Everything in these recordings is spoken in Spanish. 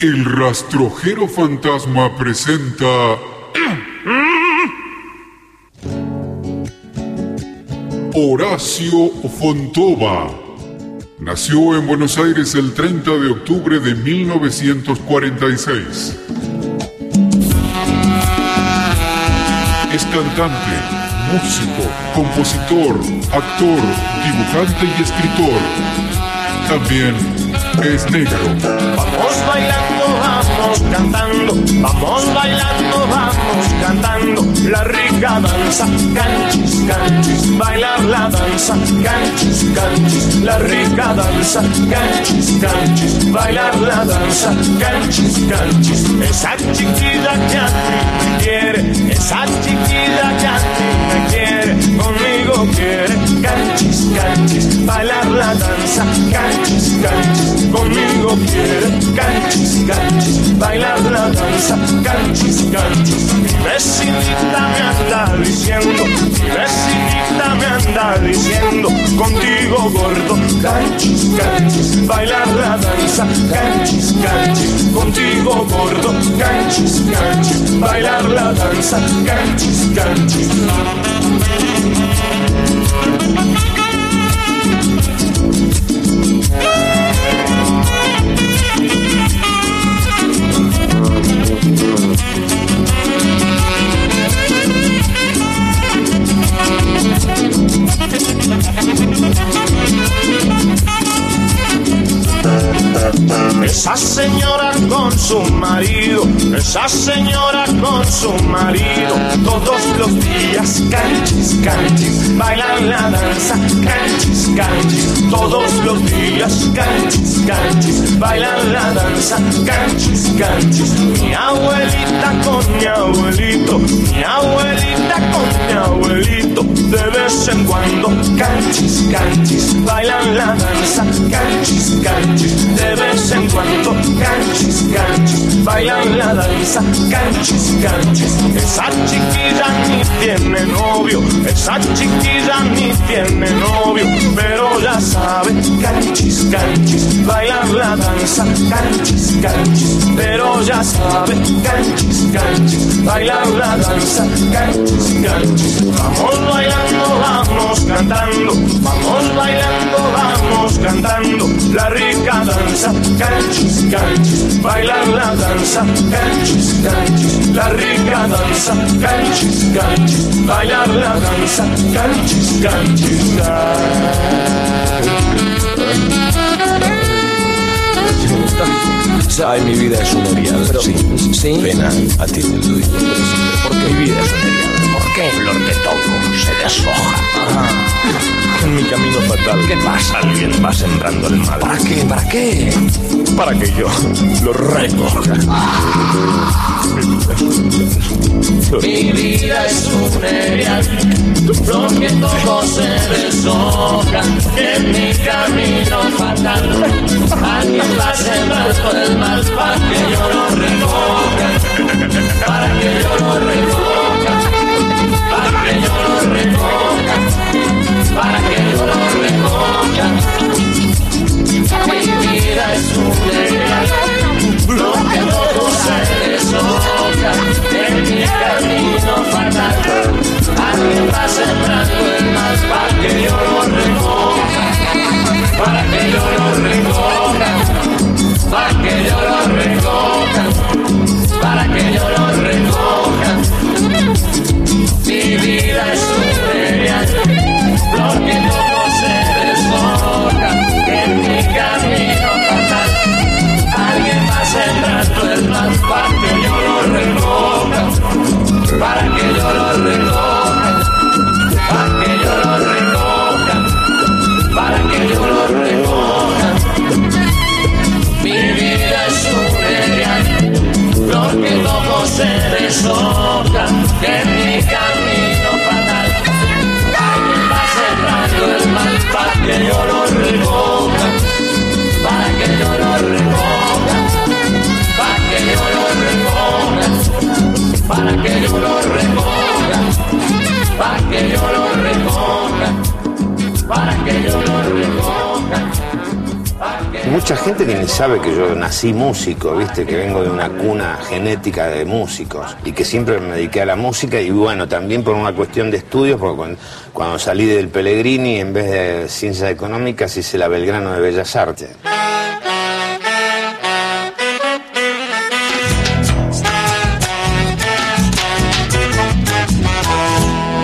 El rastrojero fantasma presenta... Horacio Fontova. Nació en Buenos Aires el 30 de octubre de 1946. Es cantante, músico, compositor, actor, dibujante y escritor. También Vamos bailando, vamos cantando, vamos bailando, vamos cantando. La rica danza, canchis, canchis, bailar la danza, canchis, canchis, la rica danza, canchis, canchis, bailar la danza, canchis, canchis, esa chiquilla que a quiere, esa chiquilla que a me quiere, conmigo quiere, canchis, canchis, bailar la danza, canchis, canchis, conmigo quiere, canchis, canchis, bailar la danza, canchis, canchis, mi vecinita me anda diciendo, mi vecinita me anda diciendo, contigo gordo, canchis, canchis, bailar la danza, canchis, canchis, contigo gordo, canchis, canchis, bailar la danza, canchis, canchis. Esa señora con su marido, todos los días canchis, canchis, bailan la danza, canchis, canchis, todos los días canchis, canchis, bailan la danza, canchis, canchis. Mi abuelita con mi abuelito, mi abuelita con mi abuelito, de vez en cuando canchis, canchis, bailan la danza, canchis, canchis, de vez en cuando canchis, canchis, bailan la danza, canchis, canchis. Esa chiquilla ni tiene novio, esa chiquilla ni tiene novio, pero ya sabe, canchis, canchis, bailar la danza, canchis, canchis, pero ya sabe, canchis, canchis, bailar la danza, canchis, canchis. Vamos bailando, vamos cantando, vamos bailando, vamos cantando. La rica danza, canchis, canchis, bailar la danza, canchis, canchis, la rica danza, canchis, canchis, bailar la danza, canchis, canchis. Ay, mi vida es un erial. Pero- sí. ¿sí? Pena a ti te lo digo. ¿Por qué mi vida es un erial? ¿Por qué flor de toco se deshoja? En mi camino fatal. ¿Qué pasa? Alguien va sembrando el mal. ¿Para qué? ¿Para qué? Para que yo lo recoja. Mi vida es un erial, flor que todo se deshoja, en mi camino fatal. Alguien va sembrando el mal para que yo lo recoja, para que yo lo recoja, mucha gente ni sabe que yo nací músico, viste, que vengo de una cuna genética de músicos y que siempre me dediqué a la música y bueno, también por una cuestión de estudios, porque cuando, cuando salí del Pellegrini, en vez de ciencias económicas, hice la Belgrano de Bellas Artes.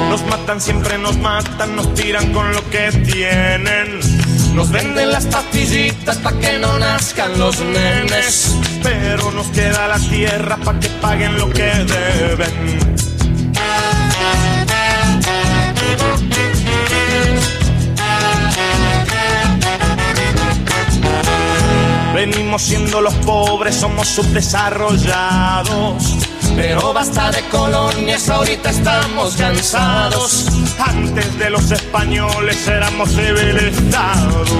Nos matan, siempre nos matan, nos tiran con lo que tienen. Nos venden las pastillitas pa' que no nazcan los nenes. Pero nos queda la tierra pa' que paguen lo que deben. Venimos siendo los pobres, somos subdesarrollados. Pero basta de colonias, ahorita estamos cansados. Antes de los españoles éramos civilizados.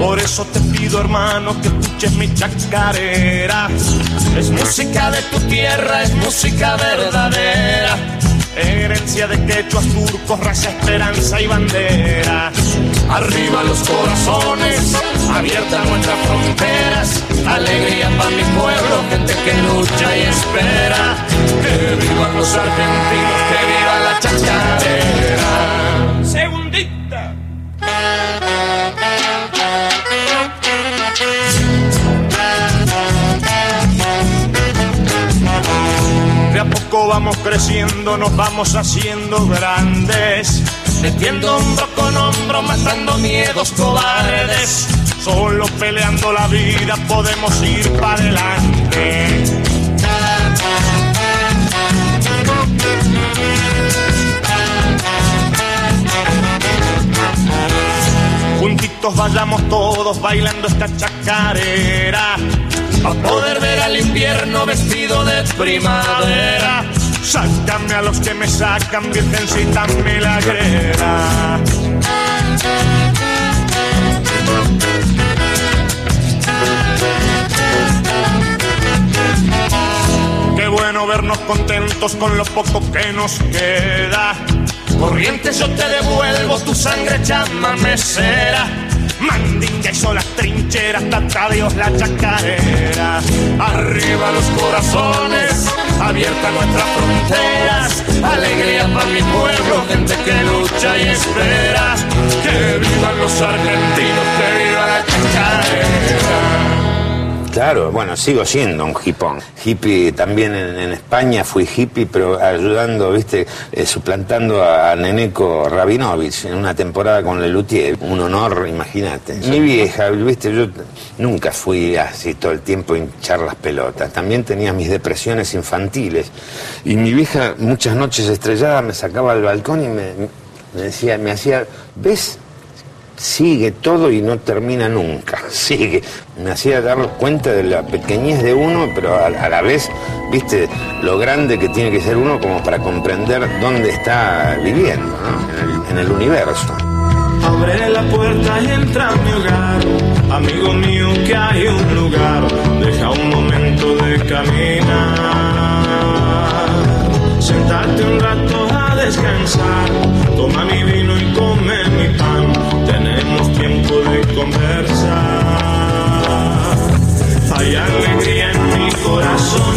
Por eso te pido, hermano, que escuches mi chacarera. Es música de tu tierra, es música verdadera. Herencia de quechuas, turcos, raza, esperanza y bandera. Arriba los corazones, abiertas nuestras fronteras. Alegría para mi pueblo, gente que lucha y espera. Que vivan los argentinos, que viva la chacarera. Segundita. De a poco vamos creciendo, nos vamos haciendo grandes. Metiendo hombro con hombro, matando miedos cobardes. Solo peleando la vida podemos ir para adelante. Juntitos vayamos todos bailando esta chacarera. A poder ver al invierno vestido de primavera. Sácame a los que me sacan, virgencita milagrera. Qué bueno vernos contentos con lo poco que nos queda. Corrientes yo te devuelvo tu sangre llama mesera. Mandinga hizo las trincheras, tata Dios la chacarera. Arriba los corazones, abiertas nuestras fronteras. Alegría para mi pueblo, gente que lucha y espera. Que vivan los argentinos, que viva la chacarera. Claro, bueno, sigo siendo un hipón. Hippie también en, en España fui hippie, pero ayudando, viste, eh, suplantando a, a Neneco Rabinovich en una temporada con Lelutier. Un honor, imagínate. Mi vieja, viste, yo nunca fui así todo el tiempo a hinchar las pelotas. También tenía mis depresiones infantiles. Y mi vieja, muchas noches estrelladas, me sacaba al balcón y me, me decía, me hacía, ¿ves? Sigue todo y no termina nunca, sigue. Me hacía dar cuenta de la pequeñez de uno, pero a, a, la vez, viste, lo grande que tiene que ser uno como para comprender dónde está viviendo, ¿no? en, el, en el universo. Abre la puerta y entra a mi hogar, amigo mío que hay un lugar, deja un momento de caminar, sentarte un rato a descansar, toma mi vino y come conversar. Hay alegría en mi corazón,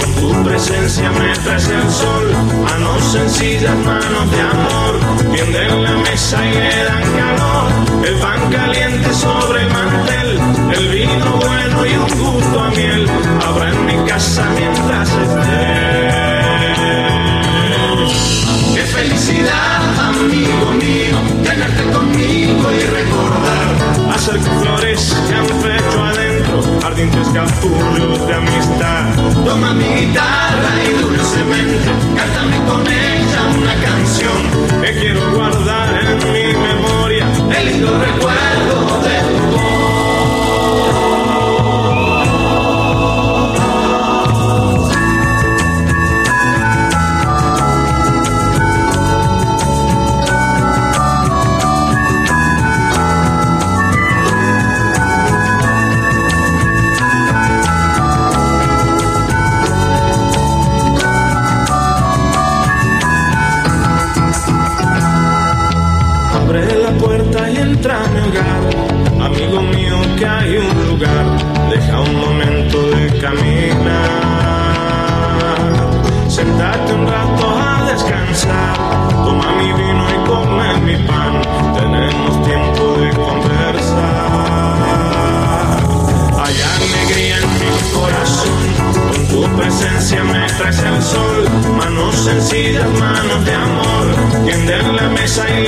con tu presencia me traes el sol, manos sencillas, manos de amor, tienden la mesa y le dan calor, el pan caliente sobre el mantel, el vino bueno y un gusto a miel, habrá en mi casa mientras estés. Qué felicidad, amigo mío, flores que han fecho adentro, ardientes capullos de amistad. Toma mi guitarra y dulcemente, cántame con ella una canción que quiero guardar en mi memoria, el lindo recuerdo Tienden la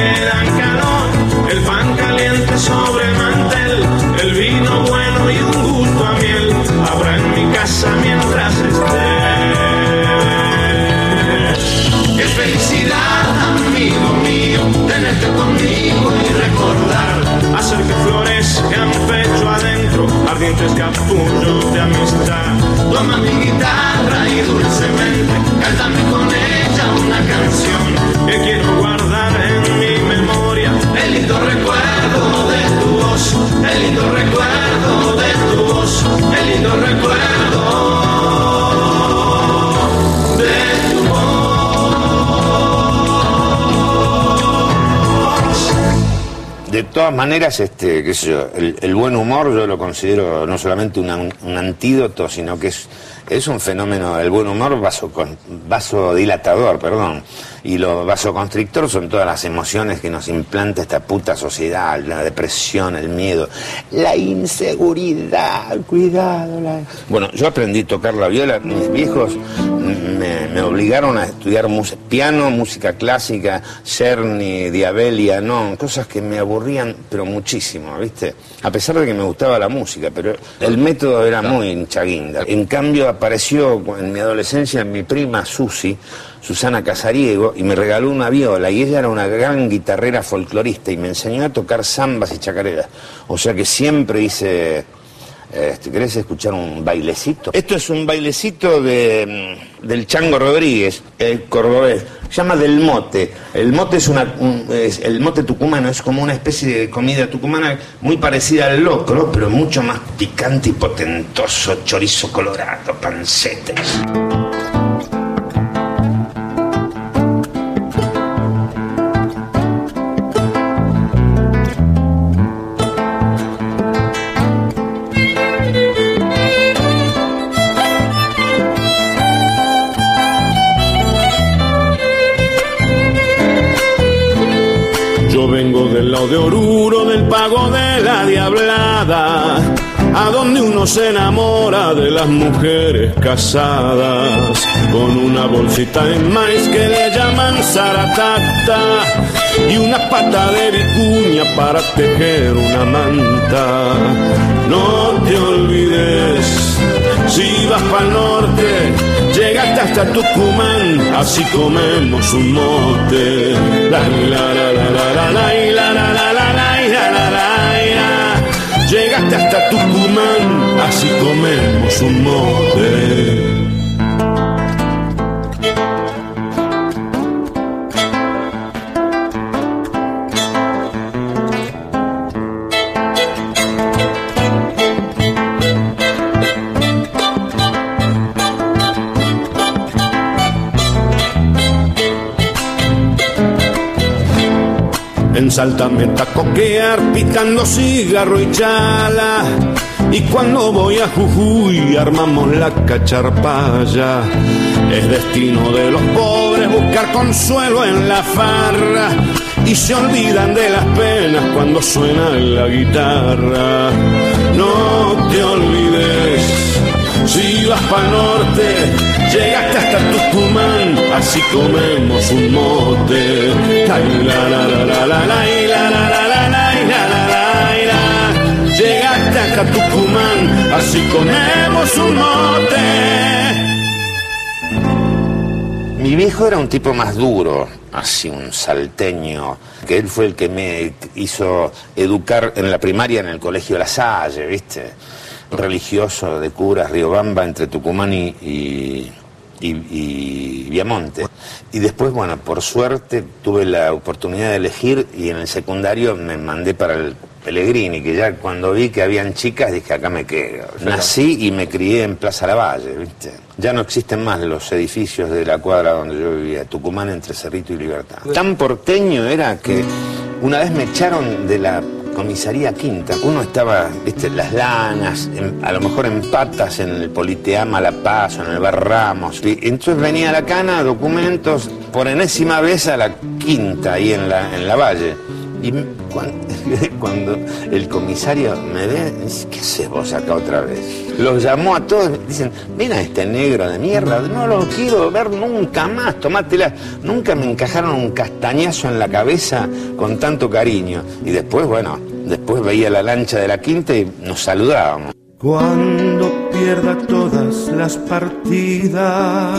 todas maneras, este, qué sé yo, el, buen humor yo lo considero no solamente una- un antídoto, sino que es, es un fenómeno, el buen humor vaso, vasodilatador, perdón. Y lo vasoconstrictor son todas las emociones que nos implanta esta puta sociedad, la depresión, el miedo, la inseguridad, cuidado. La... Bueno, yo aprendí a tocar la viola, mis viejos me, me obligaron a estudiar piano, música clásica, Cerny, Diabelia, no, cosas que me aburrían, pero muchísimo, ¿viste? A pesar de que me gustaba la música, pero el método era muy hinchaguinda. En cambio, apareció en mi adolescencia mi prima Susi, Susana Casariego, y me regaló una viola, y ella era una gran guitarrera folclorista, y me enseñó a tocar zambas y chacareras. O sea que siempre hice este, ¿Querés escuchar un bailecito? Esto es un bailecito de, mm, del Chango Rodríguez, el cordobés. Se llama Del Mote. El mote es una el mote tucumano es como una especie de comida tucumana muy parecida al locro, pero mucho más picante y potentoso, chorizo colorado, pancetes. De Oruro, del pago de la diablada, a donde uno se enamora de las mujeres casadas, con una bolsita de maíz que le llaman zaratata y una pata de vicuña para tejer una manta. No te olvides, si vas para norte, llegaste hasta Tucumán, así comemos un mote. La, la, Así comemos un mote. En Salta me coquear picando cigarro y chala. Y cuando voy a Jujuy armamos la cacharpaya. Es destino de los pobres buscar consuelo en la farra. Y se olvidan de las penas cuando suena la guitarra. No te olvides si vas para norte, llegaste hasta Tucumán, así comemos un mote. La, la, la, la, la, la, la, Hasta Tucumán, así comemos un mote. Mi viejo era un tipo más duro, así un salteño, que él fue el que me hizo educar en la primaria en el colegio La Salle, ¿viste? Religioso de curas, Riobamba, entre Tucumán y, y- y Viamonte. Y después, bueno, por suerte tuve la oportunidad de elegir y en el secundario me mandé para el Pellegrini, que ya cuando vi que habían chicas dije, acá me quedo. Nací y me crié en Plaza Lavalle, ¿viste? Ya no existen más los edificios de la cuadra donde yo vivía, Tucumán entre Cerrito y Libertad. Tan porteño era que Una vez me echaron de la comisaría quinta. Uno estaba, viste, las lanas, en- a lo mejor en patas en el Politeama La Paz o en el Bar Ramos. Y entonces venía a la cana, documentos, por enésima vez a la quinta, ahí en la, en la valle. Y cuan- cuando, el comisario me ve, dice, ¿qué haces vos acá otra vez? Los llamó a todos, dicen, mira este negro de mierda, no lo quiero ver nunca más, tomátela. Nunca me encajaron un castañazo en la cabeza con tanto cariño. Y después, bueno, después veía la lancha de la quinta y nos saludábamos. Cuando pierda todas las partidas,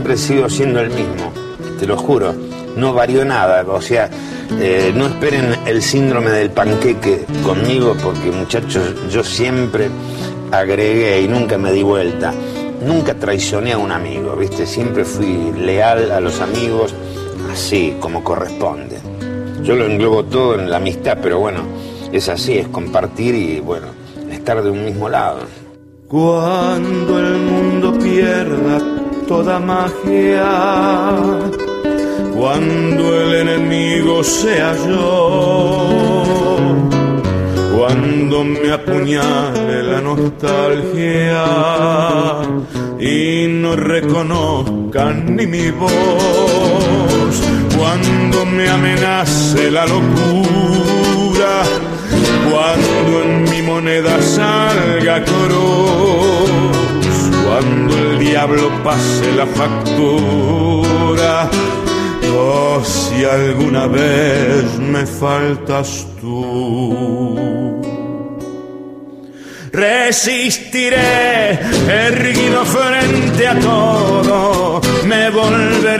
Siempre sigo siendo el mismo, te lo juro. No varió nada, o sea, eh, no esperen el síndrome del panqueque conmigo porque muchachos, yo siempre agregué y nunca me di vuelta. Nunca traicioné a un amigo, ¿viste? Siempre fui leal a los amigos, así como corresponde. Yo lo englobo todo en la amistad, pero bueno, es así, es compartir y bueno, estar de un mismo lado. Cuando el mundo pierda toda magia, cuando el enemigo sea yo, cuando me apuñale la nostalgia y no reconozcan ni mi voz, cuando me amenace la locura, cuando en mi moneda salga cruz, cuando el diablo pase la factura, oh, si alguna vez me faltas tú. Resistiré erguido frente a todo, me volveré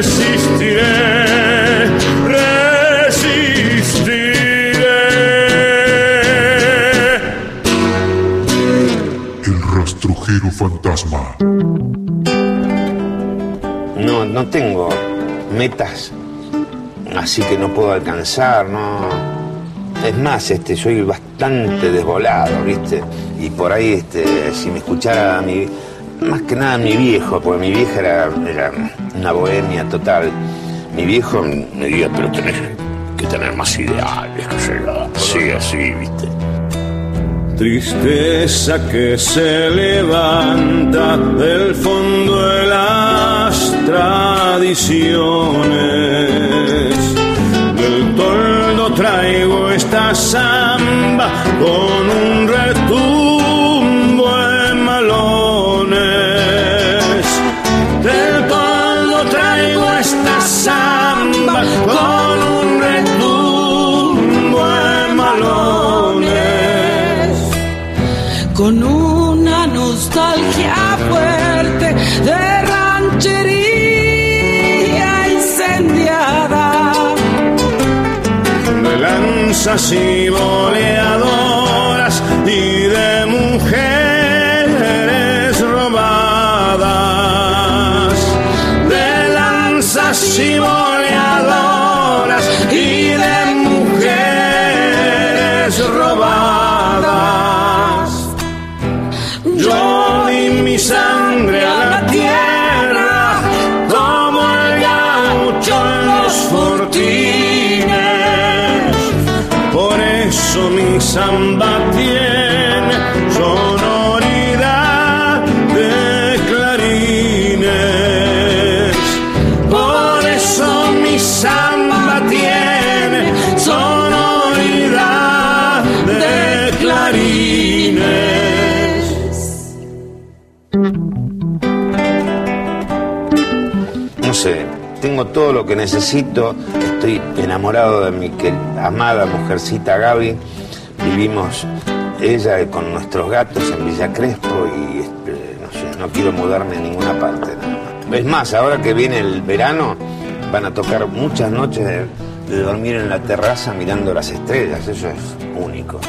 resistiré, resistiré. El rastrojero fantasma. No, no tengo metas así que no puedo alcanzar, no. Es más, este, soy bastante desvolado, ¿viste? Y por ahí, este, si me escuchara a mi, más que nada mi viejo, porque mi vieja era, era una bohemia total. Mi viejo me diría, pero tenés que tener más ideales, que sé yo. Sí, así, ¿viste? Tristeza que se levanta del fondo de las tradiciones. Del toldo traigo esta samba con un retumbo lanzas y boleadoras todo lo que necesito, estoy enamorado de mi amada mujercita Gaby, vivimos ella con nuestros gatos en Villa Crespo y este, no quiero mudarme a ninguna parte. Es más, ahora que viene el verano, van a tocar muchas noches de, de dormir en la terraza mirando las estrellas, eso es único.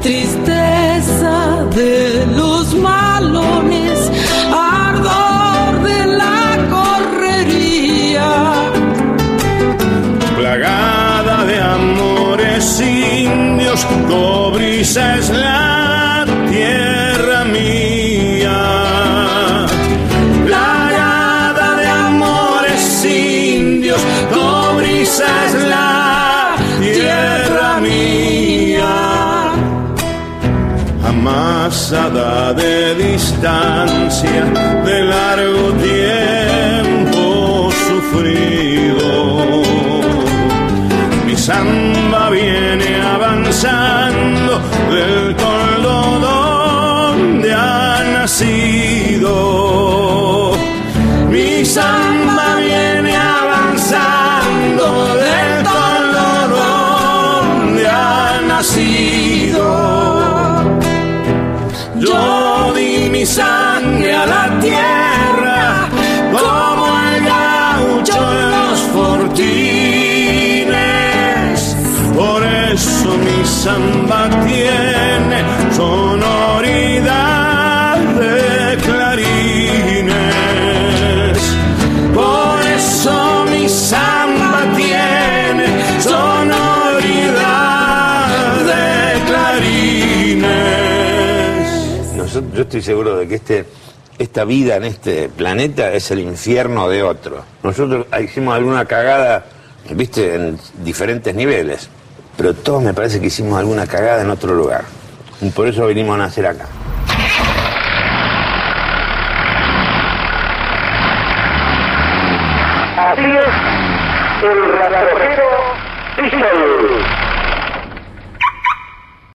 Tristeza de los malones, ardor de la plagada de amores indios, cobriza es la tierra mía. Plagada de amores indios, cobriza es la tierra mía. Amasada de distancia, de largo tiempo samba tiene sonoridad de clarines. Por eso mi samba tiene sonoridad de clarines. Yo estoy seguro de que este, esta vida en este planeta es el infierno de otro. Nosotros hicimos alguna cagada, viste, en diferentes niveles, pero todos me parece que hicimos alguna cagada en otro lugar. Y por eso venimos a nacer acá.